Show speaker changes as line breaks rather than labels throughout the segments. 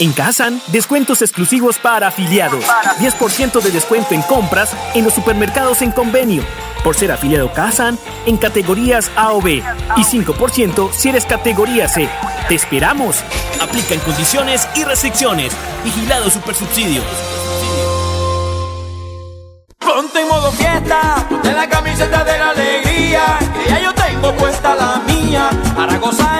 En Kazan, descuentos exclusivos para afiliados. 10% de descuento en compras en los supermercados en convenio. Por ser afiliado Kazan en categorías A o B. Y 5% si eres categoría C. ¡Te esperamos! Aplica en condiciones y restricciones. Vigilado Supersubsidio.
Ponte en modo fiesta, de la camiseta de la alegría. Que ya yo tengo puesta la mía para gozar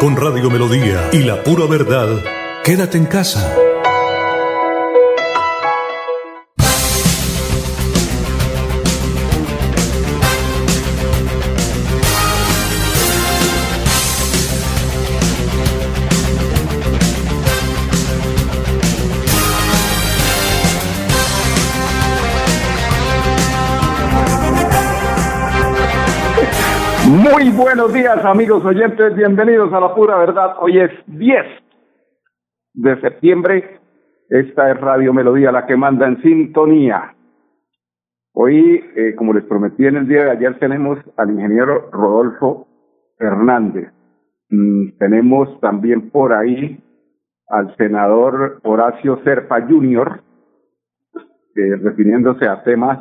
Con Radio Melodía y la pura verdad, quédate en casa.
Muy buenos días, amigos oyentes. Bienvenidos a la pura verdad. Hoy es 10 de septiembre. Esta es Radio Melodía, la que manda en sintonía. Hoy, eh, como les prometí en el día de ayer, tenemos al ingeniero Rodolfo Hernández. Mm, tenemos también por ahí al senador Horacio Serpa Jr., eh, refiriéndose a temas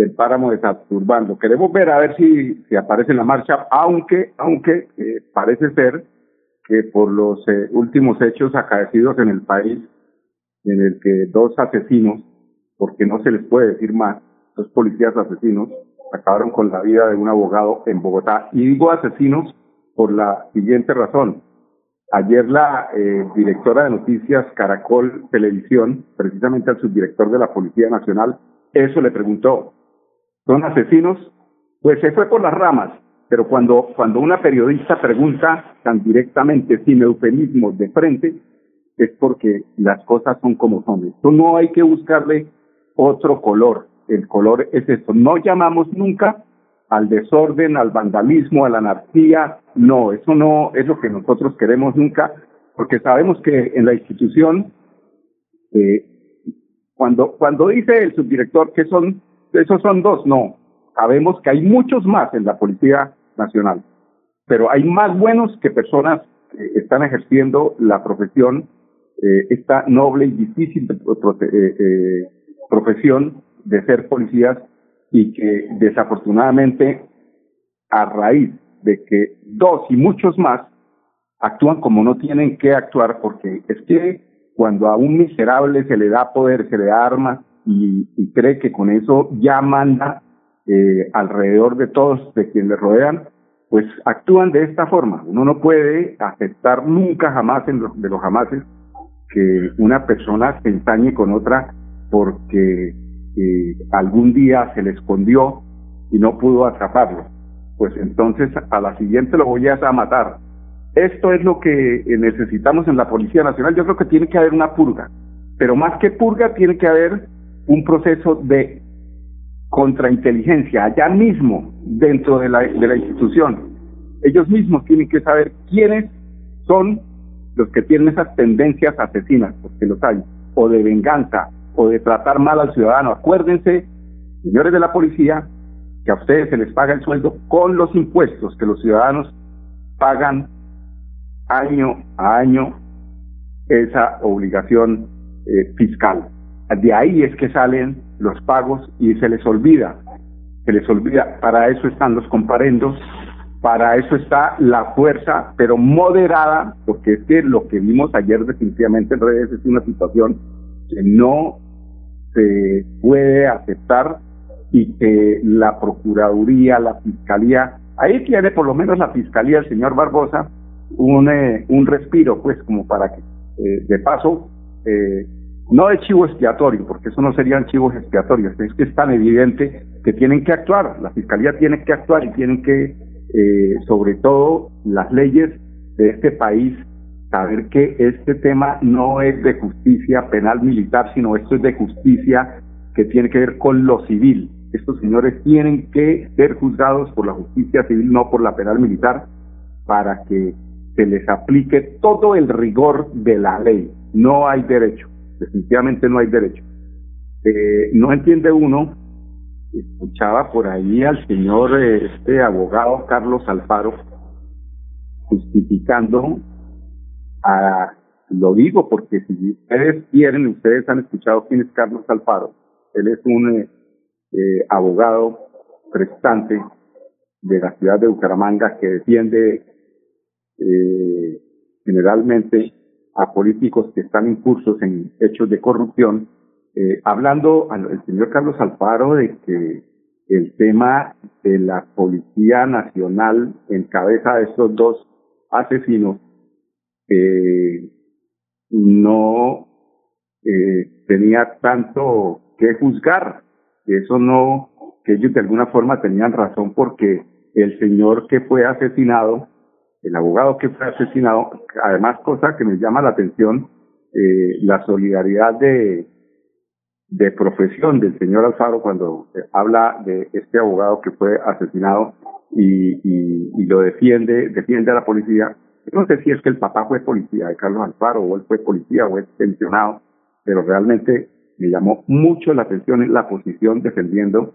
del páramo de Saturbando. Queremos ver a ver si, si aparece en la marcha, aunque, aunque eh, parece ser que por los eh, últimos hechos acaecidos en el país, en el que dos asesinos, porque no se les puede decir más, dos policías asesinos, acabaron con la vida de un abogado en Bogotá. Y digo asesinos por la siguiente razón. Ayer la eh, directora de noticias Caracol Televisión, precisamente al subdirector de la Policía Nacional, eso le preguntó, ¿Son asesinos pues se fue por las ramas. Pero cuando, cuando una periodista pregunta tan directamente, sin eufemismos de frente, es porque las cosas son como son. Esto no hay que buscarle otro color. El color es esto. No llamamos nunca al desorden, al vandalismo, a la anarquía. No, eso no es lo que nosotros queremos nunca, porque sabemos que en la institución, eh, cuando, cuando dice el subdirector que son, esos son dos, no. Sabemos que hay muchos más en la Policía Nacional, pero hay más buenos que personas que están ejerciendo la profesión, eh, esta noble y difícil eh, eh, profesión de ser policías y que desafortunadamente a raíz de que dos y muchos más actúan como no tienen que actuar porque es que cuando a un miserable se le da poder, se le da armas y, y cree que con eso ya manda eh, alrededor de todos, de quienes le rodean, pues actúan de esta forma. Uno no puede aceptar nunca jamás en de los jamases que una persona se ensañe con otra porque eh, algún día se le escondió y no pudo atraparlo. Pues entonces a la siguiente lo voy a matar. Esto es lo que necesitamos en la Policía Nacional. Yo creo que tiene que haber una purga, pero más que purga tiene que haber un proceso de contrainteligencia allá mismo dentro de la, de la institución. Ellos mismos tienen que saber quiénes son los que tienen esas tendencias asesinas, porque los hay, o de venganza, o de tratar mal al ciudadano. Acuérdense, señores de la policía, que a ustedes se les paga el sueldo con los impuestos que los ciudadanos pagan año a año esa obligación eh, fiscal. De ahí es que salen los pagos y se les olvida, se les olvida, para eso están los comparendos, para eso está la fuerza, pero moderada, porque es que lo que vimos ayer definitivamente en redes es una situación que no se puede aceptar y que la Procuraduría, la Fiscalía, ahí tiene por lo menos la Fiscalía, el señor Barbosa, un, eh, un respiro, pues, como para que, eh, de paso, eh, no de chivo expiatorio, porque eso no serían chivos expiatorios, es que es tan evidente que tienen que actuar, la Fiscalía tiene que actuar y tienen que, eh, sobre todo, las leyes de este país, saber que este tema no es de justicia penal militar, sino esto es de justicia que tiene que ver con lo civil. Estos señores tienen que ser juzgados por la justicia civil, no por la penal militar, para que se les aplique todo el rigor de la ley. No hay derecho definitivamente no hay derecho. Eh, no entiende uno, escuchaba por ahí al señor este abogado Carlos Alfaro justificando a lo digo porque si ustedes quieren, ustedes han escuchado quién es Carlos Alfaro. Él es un eh, eh, abogado prestante de la ciudad de Bucaramanga que defiende generalmente a políticos que están incursos en hechos de corrupción, eh, hablando al señor Carlos Alfaro de que el tema de la Policía Nacional en cabeza de estos dos asesinos eh, no eh, tenía tanto que juzgar, eso no, que ellos de alguna forma tenían razón porque el señor que fue asesinado el abogado que fue asesinado, además cosa que me llama la atención, eh, la solidaridad de, de profesión del señor Alfaro cuando habla de este abogado que fue asesinado y, y, y, lo defiende, defiende a la policía. No sé si es que el papá fue policía de Carlos Alfaro o él fue policía o es pensionado, pero realmente me llamó mucho la atención la posición defendiendo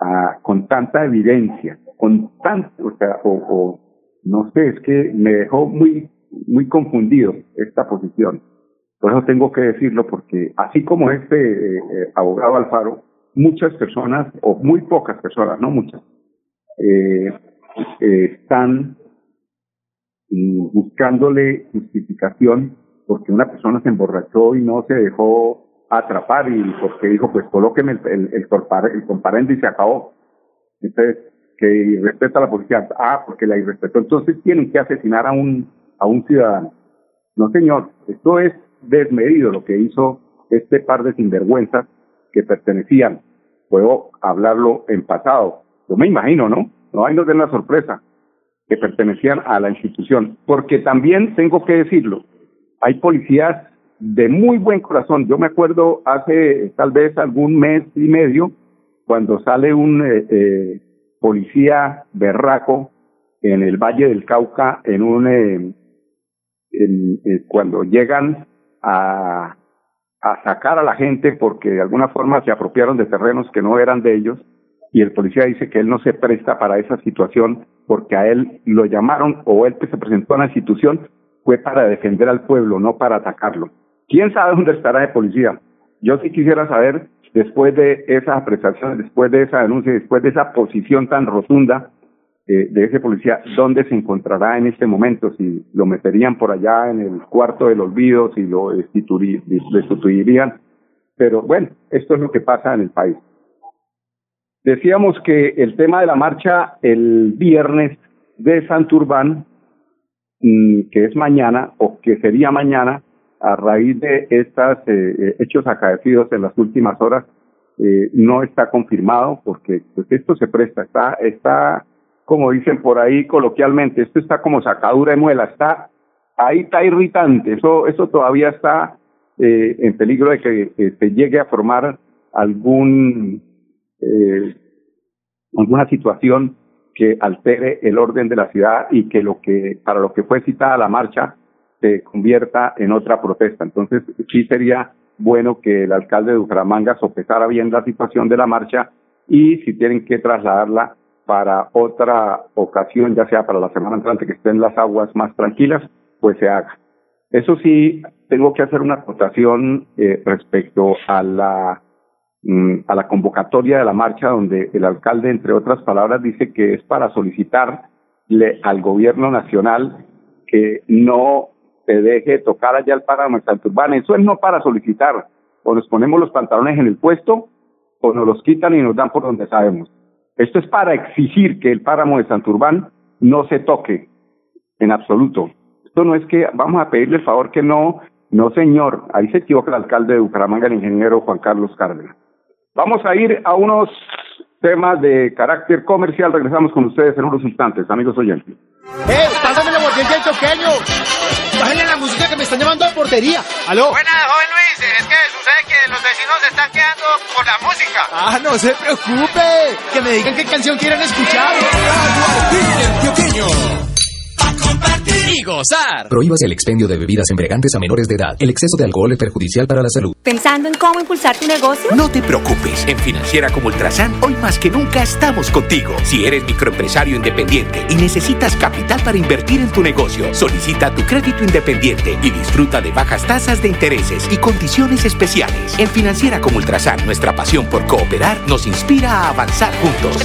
a, con tanta evidencia, con tanto, o sea, o, o no sé, es que me dejó muy, muy confundido esta posición. Por eso tengo que decirlo, porque así como este eh, abogado Alfaro, muchas personas, o muy pocas personas, no muchas, eh, están mm, buscándole justificación porque una persona se emborrachó y no se dejó atrapar y porque dijo, pues colóqueme el, el, el, el comparendo y se acabó. Entonces, que irrespeta a la policía. Ah, porque la irrespetó. Entonces tienen que asesinar a un, a un ciudadano. No, señor, esto es desmedido lo que hizo este par de sinvergüenzas que pertenecían, puedo hablarlo en pasado, yo me imagino, ¿no? No hay nos den la sorpresa que pertenecían a la institución, porque también tengo que decirlo, hay policías de muy buen corazón. Yo me acuerdo hace tal vez algún mes y medio, cuando sale un eh, eh, policía berraco en el Valle del Cauca, en un eh, eh, cuando llegan a, a sacar a la gente porque de alguna forma se apropiaron de terrenos que no eran de ellos y el policía dice que él no se presta para esa situación porque a él lo llamaron o él que se presentó a la institución fue para defender al pueblo, no para atacarlo. ¿Quién sabe dónde estará de policía? Yo sí quisiera saber, después de esas apreciaciones, después de esa denuncia, después de esa posición tan rotunda eh, de ese policía, dónde se encontrará en este momento, si lo meterían por allá en el cuarto del olvido, si lo destituirían. Pero bueno, esto es lo que pasa en el país. Decíamos que el tema de la marcha el viernes de Santurbán, mm, que es mañana, o que sería mañana, a raíz de estos eh, hechos acaecidos en las últimas horas, eh, no está confirmado porque pues esto se presta, está, está, como dicen por ahí coloquialmente, esto está como sacadura de muela, está, ahí está irritante, eso, eso todavía está eh, en peligro de que se llegue a formar algún, eh, alguna situación que altere el orden de la ciudad y que lo que, para lo que fue citada la marcha, se convierta en otra protesta. Entonces, sí sería bueno que el alcalde de Bucaramanga sopesara bien la situación de la marcha y si tienen que trasladarla para otra ocasión, ya sea para la semana entrante que estén las aguas más tranquilas, pues se haga. Eso sí, tengo que hacer una acotación eh, respecto a la mm, a la convocatoria de la marcha, donde el alcalde, entre otras palabras, dice que es para solicitarle al gobierno nacional que no se deje tocar allá el páramo de Santurbán. Eso es no para solicitar. O nos ponemos los pantalones en el puesto o nos los quitan y nos dan por donde sabemos. Esto es para exigir que el páramo de Santurbán no se toque en absoluto. Esto no es que vamos a pedirle el favor que no, no señor. Ahí se equivoca el alcalde de Bucaramanga, el ingeniero Juan Carlos Cárdenas. Vamos a ir a unos temas de carácter comercial. Regresamos con ustedes en unos instantes, amigos oyentes.
¡Eh! ¡Pásame la botella del choqueño! ¡Bájale la música que me están llamando a portería! ¡Aló!
Buenas, joven Luis. Es que sucede que los vecinos se están quedando por la música.
¡Ah, no se preocupe! Que me digan qué canción quieren escuchar.
Y gozar. Prohíbas el expendio de bebidas embriagantes a menores de edad. El exceso de alcohol es perjudicial para la salud.
¿Pensando en cómo impulsar tu negocio?
No te preocupes, en Financiera como Ultrasan, hoy más que nunca estamos contigo. Si eres microempresario independiente y necesitas capital para invertir en tu negocio, solicita tu crédito independiente y disfruta de bajas tasas de intereses y condiciones especiales. En Financiera como Ultrasan, nuestra pasión por cooperar nos inspira a avanzar juntos.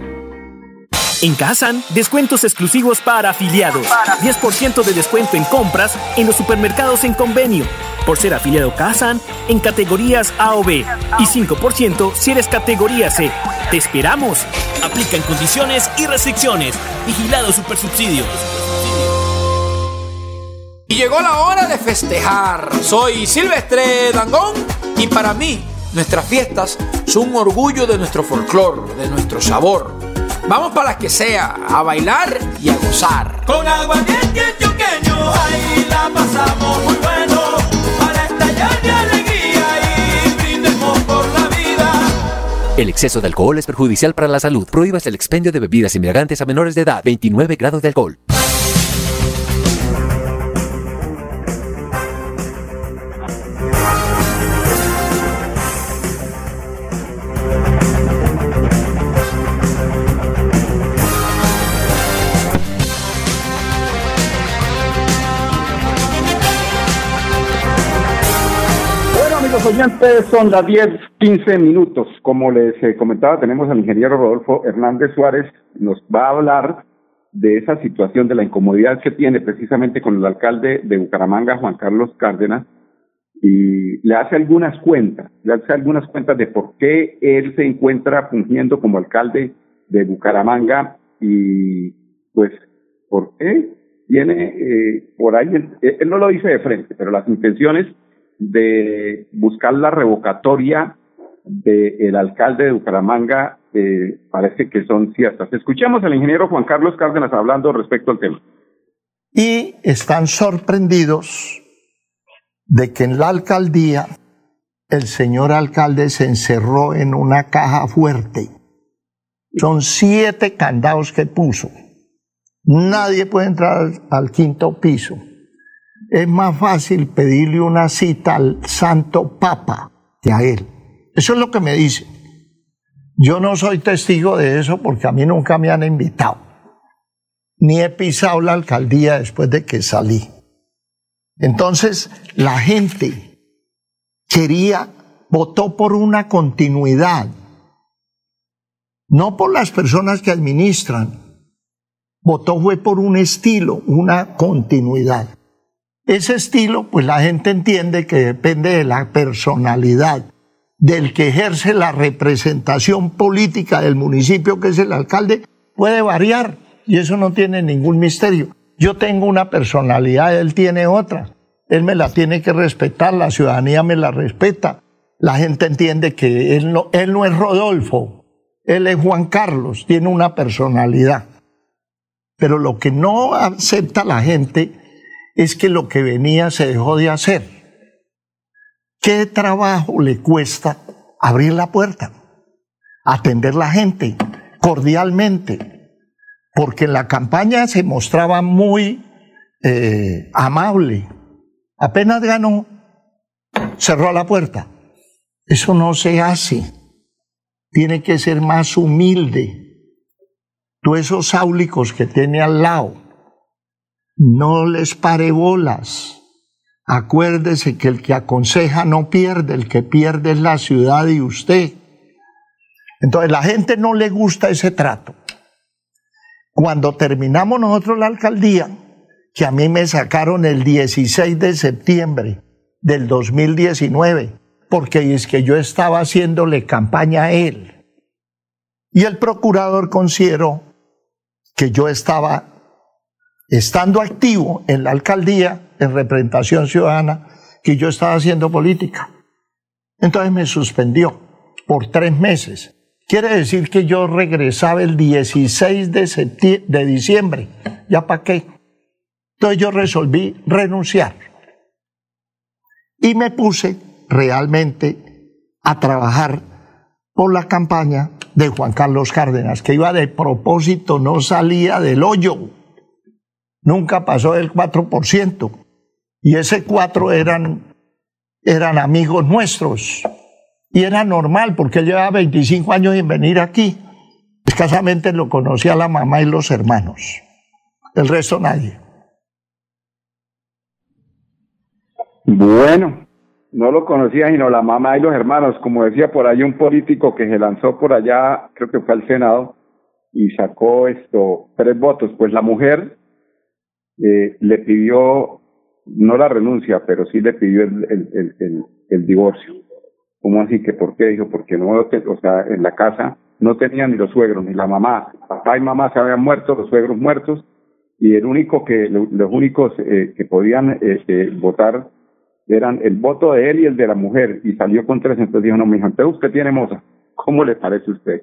En Kazan, descuentos exclusivos para afiliados. 10% de descuento en compras en los supermercados en convenio. Por ser afiliado Kazan en categorías A o B. Y 5% si eres categoría C. ¡Te esperamos! Aplican condiciones y restricciones. Vigilado Supersubsidio.
Y llegó la hora de festejar. Soy Silvestre Dangón y para mí nuestras fiestas son un orgullo de nuestro folclor, de nuestro sabor. Vamos para las que sea, a bailar y a gozar.
Con aguardiente antioqueño, ahí la pasamos muy bueno. Para estallar de alegría y brindemos por la vida.
El exceso de alcohol es perjudicial para la salud. Prohíbas el expendio de bebidas embriagantes a menores de edad. 29 grados de alcohol.
Oyentes, son las 10, 15 minutos. Como les eh, comentaba, tenemos al ingeniero Rodolfo Hernández Suárez, nos va a hablar de esa situación, de la incomodidad que tiene precisamente con el alcalde de Bucaramanga, Juan Carlos Cárdenas, y le hace algunas cuentas, le hace algunas cuentas de por qué él se encuentra fungiendo como alcalde de Bucaramanga y pues por qué tiene eh, por ahí, él no lo dice de frente, pero las intenciones de buscar la revocatoria del alcalde de Bucaramanga eh, parece que son ciertas. Escuchemos al ingeniero Juan Carlos Cárdenas hablando respecto al tema.
Y están sorprendidos de que en la alcaldía el señor alcalde se encerró en una caja fuerte. Son siete candados que puso. Nadie puede entrar al quinto piso. Es más fácil pedirle una cita al Santo Papa que a él. Eso es lo que me dice. Yo no soy testigo de eso porque a mí nunca me han invitado. Ni he pisado la alcaldía después de que salí. Entonces, la gente quería, votó por una continuidad, no por las personas que administran, votó fue por un estilo, una continuidad. Ese estilo, pues la gente entiende que depende de la personalidad del que ejerce la representación política del municipio, que es el alcalde, puede variar y eso no tiene ningún misterio. Yo tengo una personalidad, él tiene otra. Él me la tiene que respetar, la ciudadanía me la respeta. La gente entiende que él no, él no es Rodolfo, él es Juan Carlos, tiene una personalidad. Pero lo que no acepta la gente es que lo que venía se dejó de hacer. ¿Qué trabajo le cuesta abrir la puerta? Atender la gente cordialmente, porque en la campaña se mostraba muy eh, amable. Apenas ganó, cerró la puerta. Eso no se hace. Tiene que ser más humilde. Tú esos áulicos que tiene al lado, no les pare bolas. Acuérdese que el que aconseja no pierde, el que pierde es la ciudad y usted. Entonces la gente no le gusta ese trato. Cuando terminamos nosotros la alcaldía, que a mí me sacaron el 16 de septiembre del 2019, porque es que yo estaba haciéndole campaña a él. Y el procurador consideró que yo estaba estando activo en la alcaldía, en representación ciudadana, que yo estaba haciendo política. Entonces me suspendió por tres meses. Quiere decir que yo regresaba el 16 de, de diciembre. ¿Ya para qué? Entonces yo resolví renunciar. Y me puse realmente a trabajar por la campaña de Juan Carlos Cárdenas, que iba de propósito, no salía del hoyo. Nunca pasó del 4%. Y ese 4 eran, eran amigos nuestros. Y era normal, porque él llevaba 25 años en venir aquí. Escasamente lo conocía la mamá y los hermanos. El resto nadie.
Bueno, no lo conocía sino la mamá y los hermanos. Como decía por ahí un político que se lanzó por allá, creo que fue al Senado, y sacó esto, tres votos. Pues la mujer eh, le pidió, no la renuncia, pero sí le pidió el, el, el, divorcio. ¿Cómo así que por qué? Dijo, porque no, o sea, en la casa no tenían ni los suegros, ni la mamá. Papá y mamá se habían muerto, los suegros muertos, y el único que, los únicos eh, que podían eh, votar eran el voto de él y el de la mujer, y salió con tres, entonces dijo, no, mi hija, usted tiene moza, ¿cómo le parece a usted?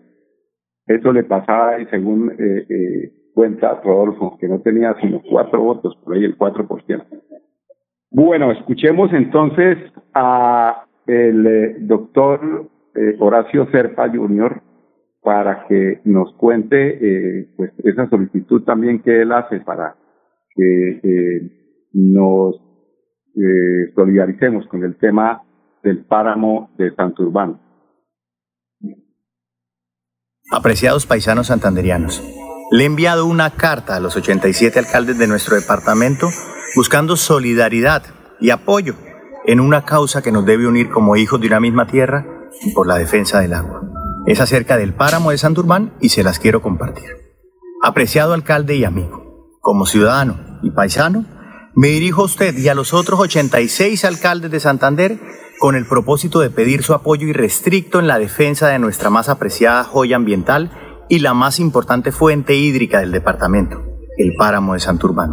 Eso le pasaba, y según eh, eh, cuenta Rodolfo, que no tenía sino cuatro votos, por ahí el cuatro por ciento. Bueno, escuchemos entonces a el eh, doctor eh, Horacio Serpa Jr. para que nos cuente eh, pues esa solicitud también que él hace para que eh, nos solidaricemos con el tema del páramo de Santurbán.
Apreciados paisanos santanderianos, le he enviado una carta a los 87 alcaldes de nuestro departamento buscando solidaridad y apoyo en una causa que nos debe unir como hijos de una misma tierra y por la defensa del agua. Es acerca del páramo de Santurbán y se las quiero compartir. Apreciado alcalde y amigo, como ciudadano y paisano, me dirijo a usted y a los otros 86 alcaldes de Santander con el propósito de pedir su apoyo irrestricto en la defensa de nuestra más apreciada joya ambiental y la más importante fuente hídrica del departamento, el páramo de Santurbán.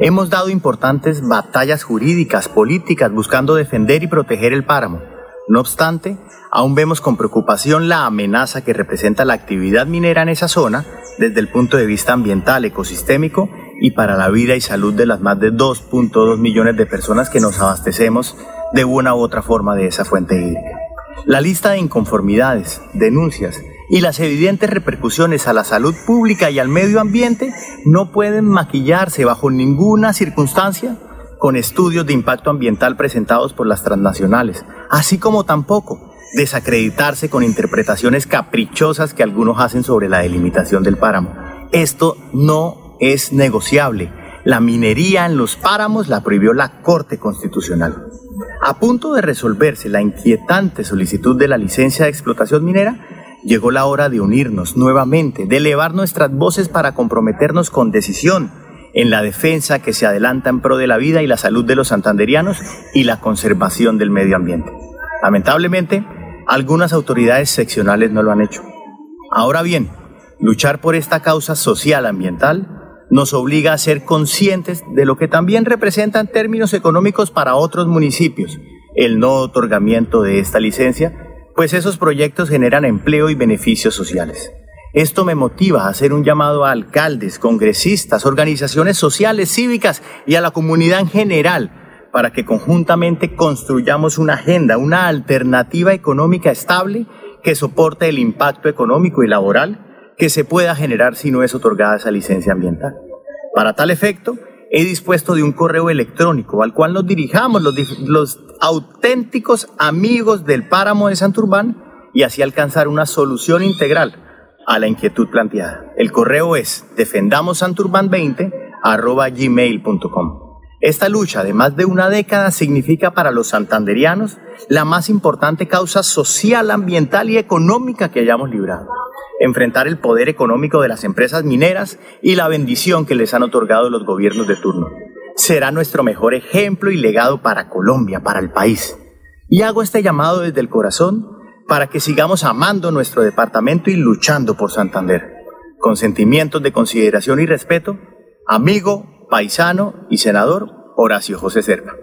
Hemos dado importantes batallas jurídicas, políticas, buscando defender y proteger el páramo. No obstante, aún vemos con preocupación la amenaza que representa la actividad minera en esa zona desde el punto de vista ambiental, ecosistémico y para la vida y salud de las más de 2.2 millones de personas que nos abastecemos de una u otra forma de esa fuente hídrica. La lista de inconformidades, denuncias y las evidentes repercusiones a la salud pública y al medio ambiente no pueden maquillarse bajo ninguna circunstancia con estudios de impacto ambiental presentados por las transnacionales, así como tampoco desacreditarse con interpretaciones caprichosas que algunos hacen sobre la delimitación del páramo. Esto no es negociable. La minería en los páramos la prohibió la Corte Constitucional. A punto de resolverse la inquietante solicitud de la licencia de explotación minera, llegó la hora de unirnos nuevamente, de elevar nuestras voces para comprometernos con decisión en la defensa que se adelanta en pro de la vida y la salud de los santanderianos y la conservación del medio ambiente. Lamentablemente, algunas autoridades seccionales no lo han hecho. Ahora bien, luchar por esta causa social ambiental nos obliga a ser conscientes de lo que también representa en términos económicos para otros municipios el no otorgamiento de esta licencia, pues esos proyectos generan empleo y beneficios sociales. Esto me motiva a hacer un llamado a alcaldes, congresistas, organizaciones sociales, cívicas y a la comunidad en general para que conjuntamente construyamos una agenda, una alternativa económica estable que soporte el impacto económico y laboral que se pueda generar si no es otorgada esa licencia ambiental. Para tal efecto, he dispuesto de un correo electrónico al cual nos dirijamos los, los auténticos amigos del páramo de Santurbán y así alcanzar una solución integral a la inquietud planteada. El correo es defendamosanturban20 gmail.com. Esta lucha de más de una década significa para los santanderianos la más importante causa social, ambiental y económica que hayamos librado. Enfrentar el poder económico de las empresas mineras y la bendición que les han otorgado los gobiernos de turno. Será nuestro mejor ejemplo y legado para Colombia, para el país. Y hago este llamado desde el corazón para que sigamos amando nuestro departamento y luchando por Santander. Con sentimientos de consideración y respeto, amigo, paisano y senador Horacio José Cerca.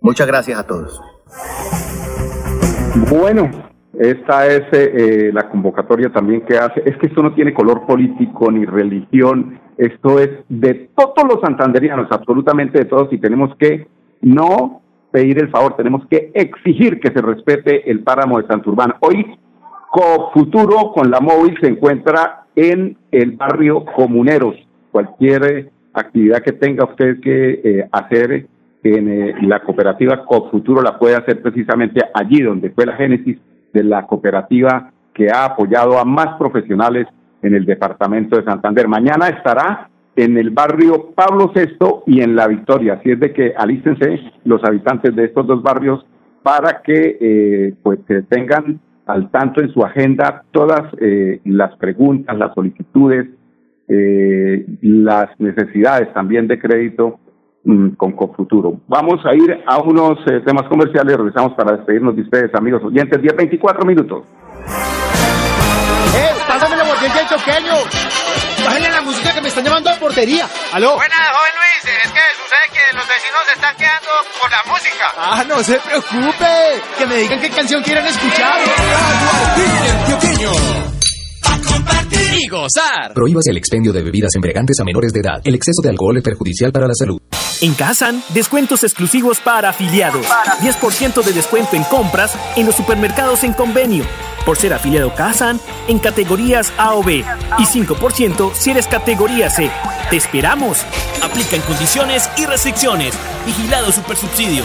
Muchas gracias a todos.
Bueno, esta es eh, la convocatoria también que hace. Es que esto no tiene color político ni religión. Esto es de todos los santanderianos, absolutamente de todos, y tenemos que no pedir el favor, tenemos que exigir que se respete el páramo de Santurbán. Hoy, Cofuturo con la móvil se encuentra en el barrio Comuneros. Cualquier actividad que tenga usted que eh, hacer en eh, la cooperativa Cofuturo la puede hacer precisamente allí donde fue la génesis de la cooperativa que ha apoyado a más profesionales en el departamento de Santander. Mañana estará en el barrio Pablo VI y en La Victoria, así es de que alístense los habitantes de estos dos barrios para que eh, pues tengan al tanto en su agenda todas las preguntas, las solicitudes, eh, las necesidades también de crédito con Cofuturo. Vamos a ir a unos eh, temas comerciales, regresamos para despedirnos de ustedes, amigos oyentes, 10, 24 minutos.
¡Eh! ¡Pásame la la música que me están llamando a portería! ¡Aló!
Buenas, joven Luis. Es que sucede que los vecinos se están quedando por la música.
¡Ah, no se preocupe! Que me digan qué canción quieren escuchar.
Compartir y gozar. Prohíbas el expendio de bebidas embriagantes a menores de edad. El exceso de alcohol es perjudicial para la salud.
En Kazan, descuentos exclusivos para afiliados. 10% de descuento en compras en los supermercados en convenio. Por ser afiliado Kazan en categorías A o B. Y 5% si eres categoría C. ¡Te esperamos!
Aplican condiciones y restricciones. Vigilado Supersubsidio.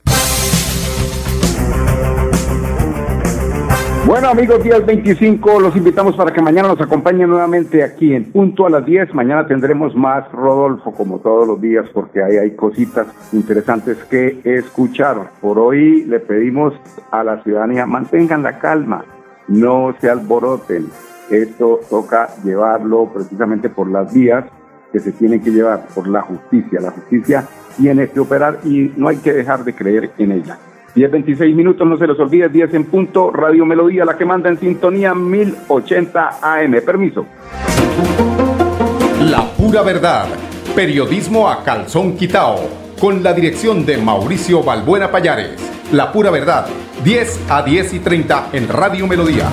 Bueno amigos, días 25, los invitamos para que mañana nos acompañen nuevamente aquí en punto a las 10. Mañana tendremos más Rodolfo como todos los días porque ahí hay cositas interesantes que escuchar. Por hoy le pedimos a la ciudadanía mantengan la calma, no se alboroten. Esto toca llevarlo precisamente por las vías que se tienen que llevar, por la justicia. La justicia tiene que operar y no hay que dejar de creer en ella. 10, 26 minutos, no se los olvide, 10 en punto, Radio Melodía, la que manda en sintonía 1080 AM. Permiso.
La pura verdad. Periodismo a calzón quitao. Con la dirección de Mauricio Balbuena Payares. La pura verdad. 10 a 10 y 30 en Radio Melodía.